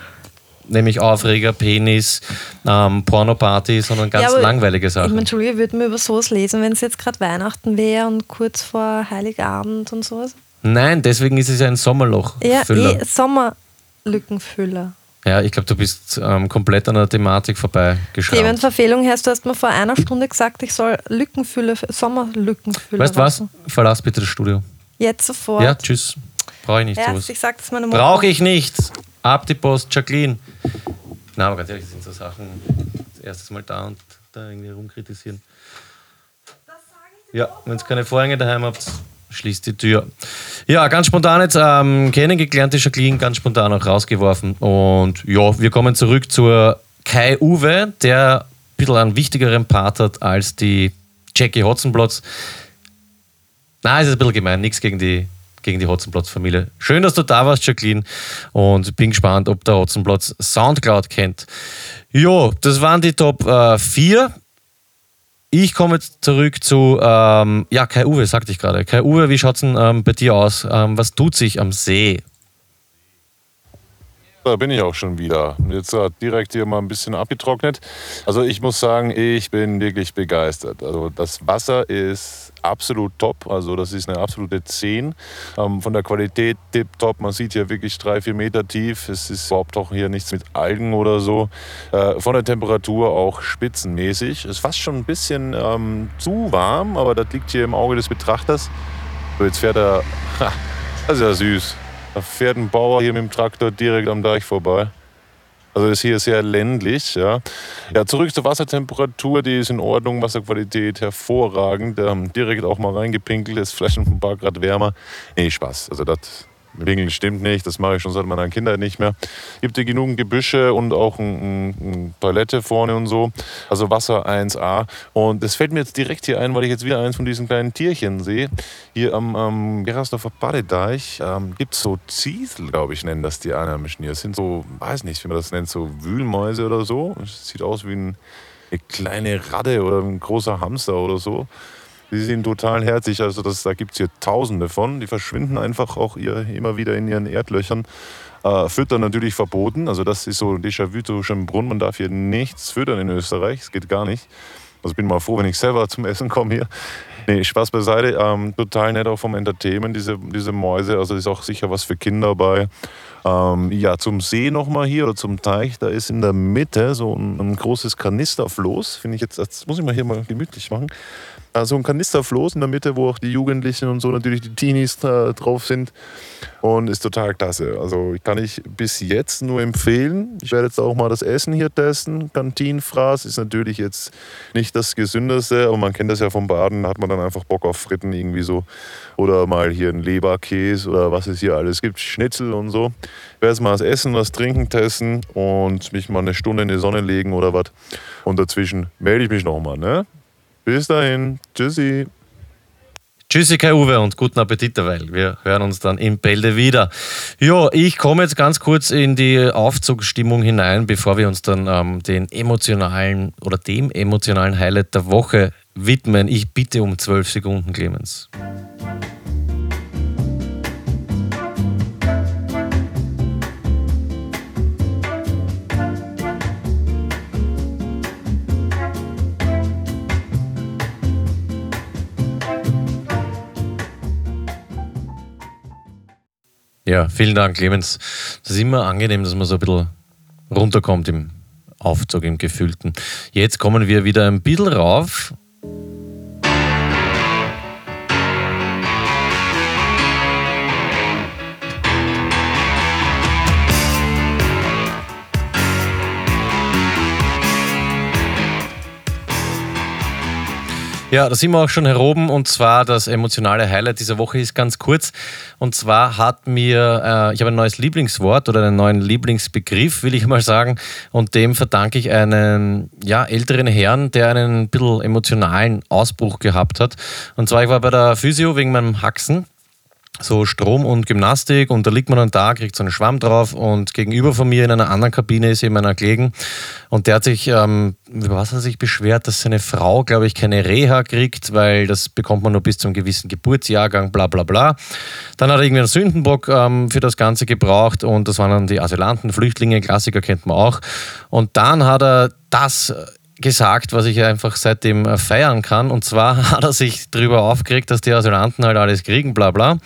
Nämlich Aufreger, Penis, ähm, Pornoparty, sondern ganz
Ja,
langweilige
Ich
Sachen.
meine, Entschuldige, würden wir über sowas lesen, wenn es jetzt gerade Weihnachten wäre und kurz vor Heiligabend und sowas?
Nein, deswegen ist es ja ein Sommerloch.
Ja, eh, Sommerlückenfüller.
Ja, ich glaube, du bist ähm, komplett an der Thematik vorbeigeschraubt.
Themenverfehlung heißt, du hast mir vor einer Stunde gesagt, ich soll Lückenfüller, Sommerlückenfüller
Weißt du was? Verlass bitte das Studio.
Jetzt sofort.
Ja, tschüss. Brauche ich nicht
Ja,
sowas.
ich sag das meiner Mutter.
Brauche ich nicht. Ab die Post, Jacqueline. Na, aber ganz ehrlich, das sind so Sachen, das erstes Mal da und da irgendwie rumkritisieren. Ja, wenn ihr keine Vorhänge daheim habt, schließt die Tür. Ja, ganz spontan jetzt ähm, kennengelernt, die Jacqueline, ganz spontan auch rausgeworfen. Und ja, wir kommen zurück zur Kai Uwe, der ein bisschen einen wichtigeren Part hat als die Jackie Hotzenplotz. Nein, es ist ein bisschen gemein, nichts gegen die, gegen die Hotzenplotz-Familie. Schön, dass du da warst, Jacqueline. Und bin gespannt, ob der Hotzenplotz Soundcloud kennt. Jo, das waren die Top äh, 4. Ich komme jetzt zurück zu, ähm, ja, Kai Uwe, sagte ich gerade. Kai Uwe, wie schaut es denn ähm, bei dir aus? Ähm, was tut sich am See?
Da bin ich auch schon wieder. Jetzt direkt hier mal ein bisschen abgetrocknet. Also ich muss sagen, ich bin wirklich begeistert. Also das Wasser ist absolut top. Also das ist eine absolute 10. Ähm, von der Qualität tipptopp. Man sieht hier wirklich drei, vier Meter tief. Es ist überhaupt auch hier nichts mit Algen oder so. Äh, von der Temperatur auch spitzenmäßig. Es ist fast schon ein bisschen ähm, zu warm, aber das liegt hier im Auge des Betrachters. So, jetzt fährt er. Ha, das ist ja süß. Da fährt ein Bauer hier mit dem Traktor direkt am Deich vorbei. Also ist hier sehr ländlich. Ja. ja, zurück zur Wassertemperatur, die ist in Ordnung, Wasserqualität hervorragend. Ähm, direkt auch mal reingepinkelt, ist vielleicht ein paar Grad wärmer. Nee, Spaß. Also das Winkeln stimmt nicht, das mache ich schon seit meiner Kindheit nicht mehr. Gibt hier genug Gebüsche und auch ein, ein, ein Toilette vorne und so. Also Wasser 1A. Und es fällt mir jetzt direkt hier ein, weil ich jetzt wieder eins von diesen kleinen Tierchen sehe. Hier am, am Gerasdorfer Badedeich ähm, gibt es so Ziesel, glaube ich, nennen das die Einheimischen hier. Das sind so, weiß nicht, wie man das nennt, so Wühlmäuse oder so. Es sieht aus wie ein, eine kleine Ratte oder ein großer Hamster oder so. Die sind total herzig, also das, da gibt es hier tausende von. Die verschwinden einfach auch ihr, immer wieder in ihren Erdlöchern. Äh, füttern natürlich verboten, also das ist so Déjà-vu zu Schönbrunn. Man darf hier nichts füttern in Österreich, es geht gar nicht. Also bin mal froh, wenn ich selber zum Essen komme hier. Nee, Spaß beiseite. Ähm, total nett auch vom Entertainment, diese, diese Mäuse. Also ist auch sicher was für Kinder bei. Ähm, ja, zum See nochmal hier oder zum Teich, da ist in der Mitte so ein, ein großes Kanisterfloß. Finde ich jetzt, das muss ich mal hier mal gemütlich machen. Also ein Kanisterfloß in der Mitte, wo auch die Jugendlichen und so natürlich die Teenies da drauf sind. Und ist total klasse. Also kann ich bis jetzt nur empfehlen. Ich werde jetzt auch mal das Essen hier testen. Kantinenfraß ist natürlich jetzt nicht das gesündeste, aber man kennt das ja vom Baden, hat man dann einfach Bock auf Fritten irgendwie so. Oder mal hier ein Leberkäse oder was es hier alles gibt, Schnitzel und so. Ich werde jetzt mal das Essen, das Trinken testen und mich mal eine Stunde in die Sonne legen oder was. Und dazwischen melde ich mich nochmal, ne? Bis dahin. Tschüssi.
Tschüssi, Kai Uwe, und guten Appetit derweil. Wir hören uns dann im Bälde wieder. Ja, ich komme jetzt ganz kurz in die Aufzugsstimmung hinein, bevor wir uns dann ähm, den emotionalen oder dem emotionalen Highlight der Woche widmen. Ich bitte um zwölf Sekunden, Clemens. Ja, vielen Dank, Clemens. Das ist immer angenehm, dass man so ein bisschen runterkommt im Aufzug, im Gefühlten. Jetzt kommen wir wieder ein bisschen rauf. Ja, da sind wir auch schon heroben und zwar das emotionale Highlight dieser Woche ist ganz kurz. Und zwar hat mir, äh, ich habe ein neues Lieblingswort oder einen neuen Lieblingsbegriff, will ich mal sagen. Und dem verdanke ich einen ja, älteren Herrn, der einen ein bisschen emotionalen Ausbruch gehabt hat. Und zwar, ich war bei der Physio wegen meinem Haxen so Strom und Gymnastik und da liegt man dann da, kriegt so einen Schwamm drauf und gegenüber von mir in einer anderen Kabine ist eben einer gelegen und der hat sich, ähm, was hat er sich beschwert, dass seine Frau, glaube ich, keine Reha kriegt, weil das bekommt man nur bis zu einem gewissen Geburtsjahrgang, bla bla bla. Dann hat er irgendwie einen Sündenbock ähm, für das Ganze gebraucht und das waren dann die Asylanten, Flüchtlinge, Klassiker kennt man auch. Und dann hat er das gesagt, was ich einfach seitdem äh, feiern kann. Und zwar [laughs] hat er sich darüber aufgeregt, dass die Asylanten halt alles kriegen, bla bla.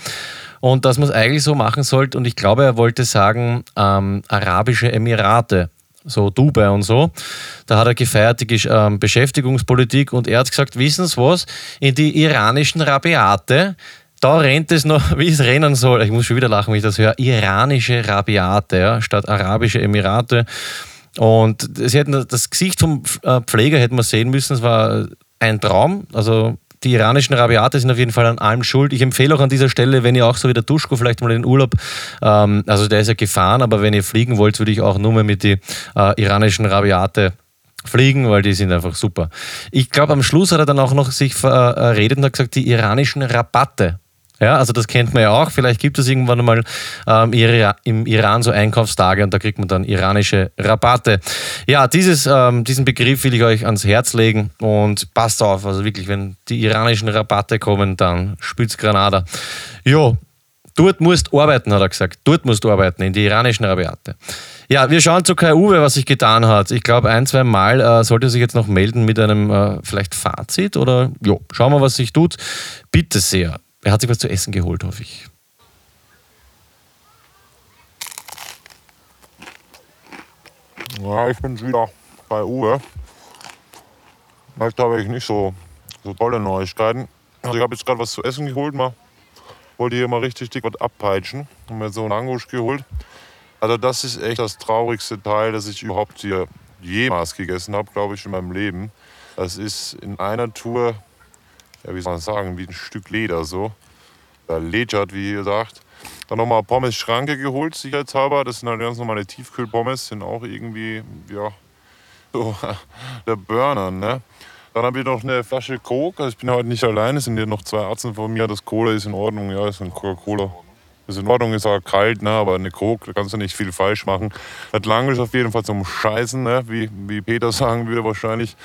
Und dass man es eigentlich so machen sollte. Und ich glaube, er wollte sagen, ähm, Arabische Emirate, so Dubai und so. Da hat er gefeiert die ähm, Beschäftigungspolitik und er hat gesagt, wissen Sie was, in die iranischen Rabiate, da rennt es noch, [laughs] wie es rennen soll. Ich muss schon wieder lachen, wenn ich das höre. Iranische Rabiate ja, statt Arabische Emirate. Und sie hätten das Gesicht vom äh, Pfleger hätten wir sehen müssen. Es war ein Traum. Also die iranischen Rabiate sind auf jeden Fall an allem schuld. Ich empfehle auch an dieser Stelle, wenn ihr auch so wie der Duschko vielleicht mal in den Urlaub, ähm, also der ist ja gefahren, aber wenn ihr fliegen wollt, würde ich auch nur mal mit die äh, iranischen Rabiate fliegen, weil die sind einfach super. Ich glaube, am Schluss hat er dann auch noch sich verredet und hat gesagt, die iranischen Rabatte. Ja, also das kennt man ja auch. Vielleicht gibt es irgendwann mal ähm, im Iran so Einkaufstage und da kriegt man dann iranische Rabatte. Ja, dieses, ähm, diesen Begriff will ich euch ans Herz legen und passt auf. Also wirklich, wenn die iranischen Rabatte kommen, dann spült's Granada. Jo, dort musst du arbeiten, hat er gesagt. Dort musst du arbeiten, in die iranischen Rabatte. Ja, wir schauen zu Kai Uwe, was sich getan hat. Ich glaube, ein, zwei Mal äh, sollte er sich jetzt noch melden mit einem äh, vielleicht Fazit oder jo, schauen wir, was sich tut. Bitte sehr. Er hat sich was zu essen geholt, hoffe ich.
Ja, ich bin wieder bei Uwe. Heute habe ich nicht so, so tolle Neuigkeiten. Also ich habe jetzt gerade was zu essen geholt. Mal wollte hier mal richtig dick was abpeitschen. Und mir so einen Angusch geholt. Also das ist echt das traurigste Teil, das ich überhaupt hier jemals gegessen habe, glaube ich, in meinem Leben. Das ist in einer Tour ja, wie soll man sagen, wie ein Stück Leder so. Ledgert, wie ihr sagt. Dann nochmal Pommes Schranke geholt, sicherheitshalber. Das sind halt ganz normale Tiefkühlpommes, sind auch irgendwie, ja, so [laughs] der Burner, ne? Dann habe ich noch eine Flasche Coke. Also ich bin heute nicht allein, es sind hier noch zwei Ärzte von mir. Das Cola ist in Ordnung, ja, ist ein Coca-Cola. Ist in Ordnung, ist auch kalt, ne? aber eine Coke, da kannst du nicht viel falsch machen. Das Lange ist auf jeden Fall zum Scheißen, ne? wie, wie Peter [laughs] sagen würde wahrscheinlich.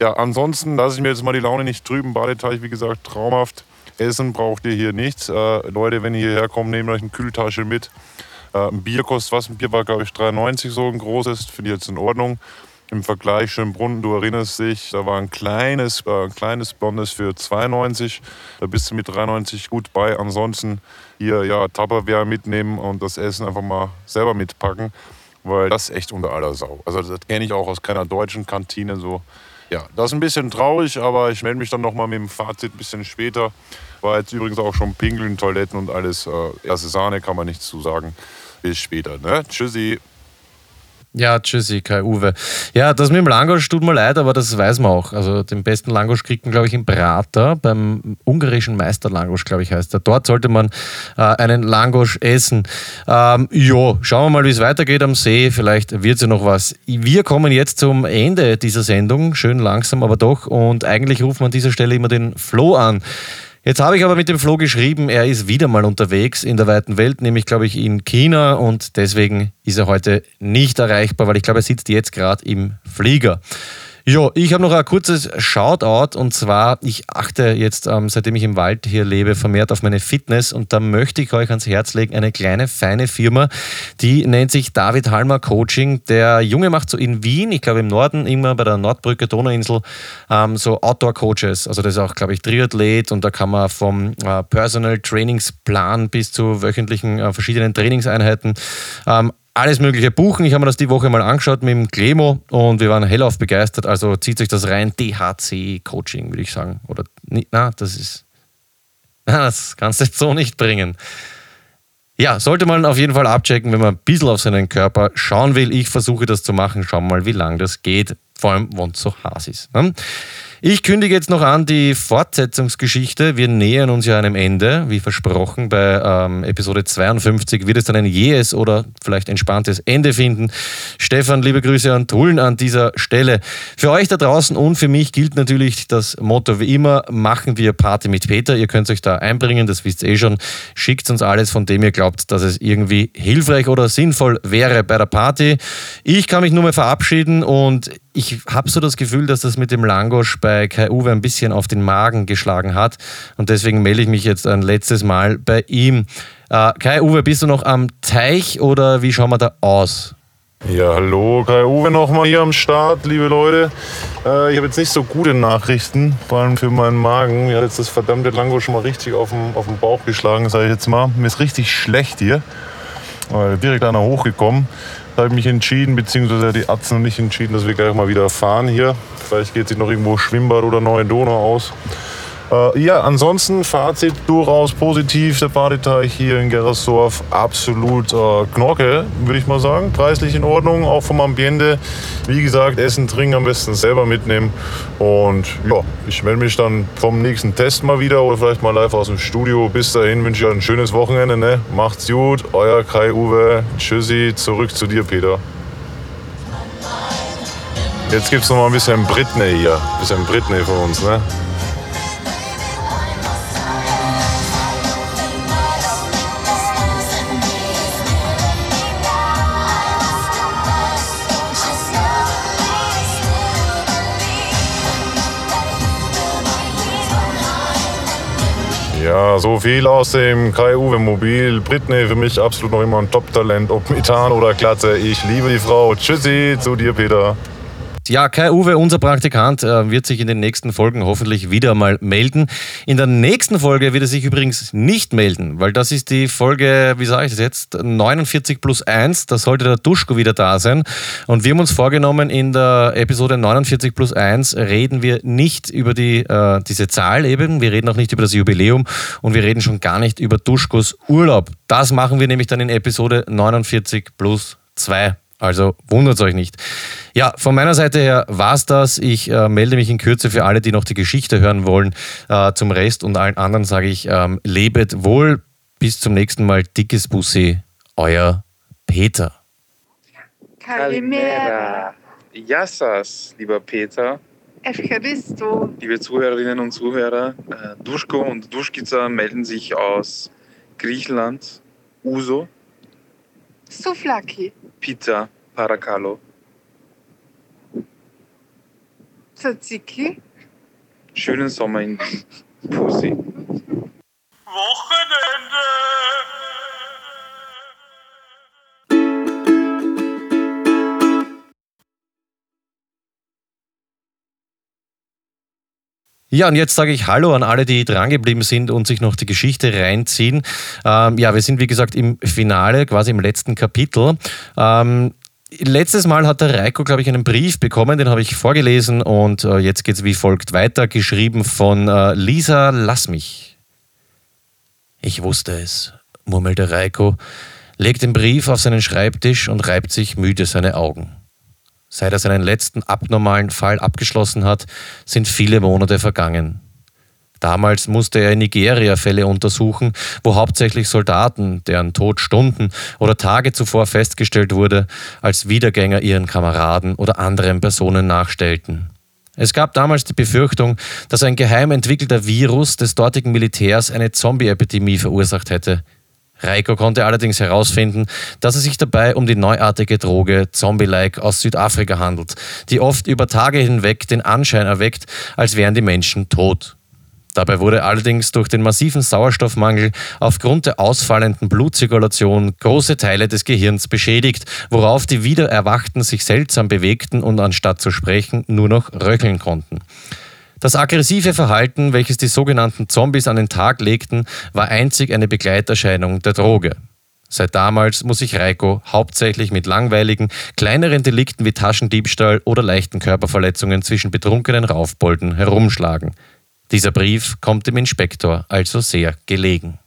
Ja, ansonsten lasse ich mir jetzt mal die Laune nicht trüben. Badeteich, wie gesagt, traumhaft. Essen braucht ihr hier nichts. Äh, Leute, wenn ihr hierher kommt, nehmt euch eine Kühltasche mit. Äh, ein Bier kostet was? Ein Bier war, glaube ich, 3,90 so ein großes. Finde ich jetzt in Ordnung. Im Vergleich Schönbrunn, du erinnerst dich, da war ein kleines, äh, ein kleines Blondes für 2,90. Da bist du mit 3,90 gut bei. Ansonsten hier ja Tupperware mitnehmen und das Essen einfach mal selber mitpacken, weil das ist echt unter aller Sau. Also das kenne ich auch aus keiner deutschen Kantine so. Ja, das ist ein bisschen traurig, aber ich melde mich dann nochmal mit dem Fazit ein bisschen später. War jetzt übrigens auch schon Pinkeln, Toiletten und alles. Äh, erste Sahne kann man nichts zu sagen. Bis später. Ne? Tschüssi.
Ja, tschüssi, Kai Uwe. Ja, das mit dem Langosch tut mir leid, aber das weiß man auch. Also den besten Langosch kriegt man, glaube ich, im Prater, beim ungarischen Meister Langosch, glaube ich, heißt er. Dort sollte man äh, einen Langosch essen. Ähm, jo, schauen wir mal, wie es weitergeht am See. Vielleicht wird ja noch was. Wir kommen jetzt zum Ende dieser Sendung. Schön langsam, aber doch. Und eigentlich rufen wir an dieser Stelle immer den Flo an. Jetzt habe ich aber mit dem Flo geschrieben, er ist wieder mal unterwegs in der weiten Welt, nämlich glaube ich in China und deswegen ist er heute nicht erreichbar, weil ich glaube, er sitzt jetzt gerade im Flieger. Ja, ich habe noch ein kurzes Shoutout und zwar, ich achte jetzt, ähm, seitdem ich im Wald hier lebe, vermehrt auf meine Fitness und da möchte ich euch ans Herz legen, eine kleine, feine Firma, die nennt sich David Halmer Coaching. Der Junge macht so in Wien, ich glaube im Norden, immer bei der Nordbrücke, Donauinsel, ähm, so Outdoor-Coaches. Also das ist auch, glaube ich, Triathlet und da kann man vom äh, Personal Trainingsplan bis zu wöchentlichen äh, verschiedenen Trainingseinheiten ähm, alles Mögliche buchen. Ich habe mir das die Woche mal angeschaut mit dem Clemo und wir waren hellauf begeistert. Also zieht euch das rein. DHC-Coaching, würde ich sagen. Oder, na, das ist. [laughs] Das kannst du jetzt so nicht bringen. Ja, sollte man auf jeden Fall abchecken, wenn man ein bisschen auf seinen Körper schauen will. Ich versuche das zu machen. Schauen wir mal, wie lange das geht. Vor allem, wenn es so heiß ist. Ne? Ich kündige jetzt noch an die Fortsetzungsgeschichte. Wir nähern uns ja einem Ende. Wie versprochen, bei ähm, Episode 52 wird es dann ein jähes oder vielleicht entspanntes Ende finden. Stefan, liebe Grüße an Tullen an dieser Stelle. Für euch da draußen und für mich gilt natürlich das Motto wie immer, machen wir Party mit Peter. Ihr könnt euch da einbringen, das wisst ihr eh schon. Schickt uns alles, von dem ihr glaubt, dass es irgendwie hilfreich oder sinnvoll wäre bei der Party. Ich kann mich nur mal verabschieden und ich habe so das Gefühl, dass das mit dem Langosch bei Kai Uwe ein bisschen auf den Magen geschlagen hat. Und deswegen melde ich mich jetzt ein letztes Mal bei ihm. Äh, Kai Uwe, bist du noch am Teich oder wie schauen wir da aus?
Ja, hallo, Kai Uwe nochmal hier am Start, liebe Leute. Äh, ich habe jetzt nicht so gute Nachrichten, vor allem für meinen Magen. Mir hat jetzt das verdammte Lango schon mal richtig auf den, auf den Bauch geschlagen, sage ich jetzt mal. Mir ist richtig schlecht hier. Direkt einer hochgekommen habe ich mich entschieden, beziehungsweise die Atzen noch nicht entschieden, dass wir gleich mal wieder fahren hier. Vielleicht geht sich noch irgendwo Schwimmbad oder Neue Donau aus. Äh, ja, ansonsten Fazit durchaus positiv. Der Badeteich hier in Gerasdorf absolut äh, Knorke, würde ich mal sagen. Preislich in Ordnung, auch vom Ambiente. Wie gesagt, Essen, Trinken am besten selber mitnehmen. Und ja, ich melde mich dann vom nächsten Test mal wieder oder vielleicht mal live aus dem Studio. Bis dahin wünsche ich euch ein schönes Wochenende. Ne? Macht's gut, euer Kai-Uwe. Tschüssi, zurück zu dir, Peter. Jetzt gibt's noch mal ein bisschen Britney hier. Ein bisschen Britney von uns, ne? So viel aus dem Kai-Uwe Mobil. Britney für mich absolut noch immer ein Top-Talent, ob Methan oder Glatze. Ich liebe die Frau. Tschüssi zu dir, Peter.
Ja, Kai Uwe, unser Praktikant, äh, wird sich in den nächsten Folgen hoffentlich wieder mal melden. In der nächsten Folge wird er sich übrigens nicht melden, weil das ist die Folge, wie sage ich das jetzt, 49 plus 1. Da sollte der Duschko wieder da sein. Und wir haben uns vorgenommen, in der Episode 49 plus 1 reden wir nicht über die, äh, diese Zahl eben. Wir reden auch nicht über das Jubiläum und wir reden schon gar nicht über Duschkos Urlaub. Das machen wir nämlich dann in Episode 49 plus 2. Also wundert euch nicht. Ja, von meiner Seite her war es das. Ich äh, melde mich in Kürze für alle, die noch die Geschichte hören wollen. Äh, zum Rest und allen anderen sage ich, ähm, lebet wohl. Bis zum nächsten Mal. Dickes Bussi. Euer Peter.
Kalimera.
Yassas, lieber Peter.
Evcharisto.
Liebe Zuhörerinnen und Zuhörer, äh, Duschko und Duschkica melden sich aus Griechenland. Uso,
Souflaki.
Pizza, Paracalo.
Tzatziki.
Schönen Sommer in Pussy.
Ja, und jetzt sage ich Hallo an alle, die drangeblieben sind und sich noch die Geschichte reinziehen. Ähm, ja, wir sind wie gesagt im Finale, quasi im letzten Kapitel. Ähm, letztes Mal hat der Reiko, glaube ich, einen Brief bekommen, den habe ich vorgelesen und äh, jetzt geht es wie folgt weiter, geschrieben von äh, Lisa Lass mich. Ich wusste es, murmelte Reiko, legt den Brief auf seinen Schreibtisch und reibt sich müde seine Augen. Seit er seinen letzten abnormalen Fall abgeschlossen hat, sind viele Monate vergangen. Damals musste er in Nigeria Fälle untersuchen, wo hauptsächlich Soldaten, deren Tod Stunden oder Tage zuvor festgestellt wurde, als Wiedergänger ihren Kameraden oder anderen Personen nachstellten. Es gab damals die Befürchtung, dass ein geheim entwickelter Virus des dortigen Militärs eine Zombie-Epidemie verursacht hätte. Reiko konnte allerdings herausfinden, dass es sich dabei um die neuartige Droge Zombie-like aus Südafrika handelt, die oft über Tage hinweg den Anschein erweckt, als wären die Menschen tot. Dabei wurde allerdings durch den massiven Sauerstoffmangel aufgrund der ausfallenden Blutzirkulation große Teile des Gehirns beschädigt, worauf die Wiedererwachten sich seltsam bewegten und anstatt zu sprechen nur noch röcheln konnten. Das aggressive Verhalten, welches die sogenannten Zombies an den Tag legten, war einzig eine Begleiterscheinung der Droge. Seit damals muss sich Reiko hauptsächlich mit langweiligen, kleineren Delikten wie Taschendiebstahl oder leichten Körperverletzungen zwischen betrunkenen Raufbolden herumschlagen. Dieser Brief kommt dem Inspektor also sehr gelegen.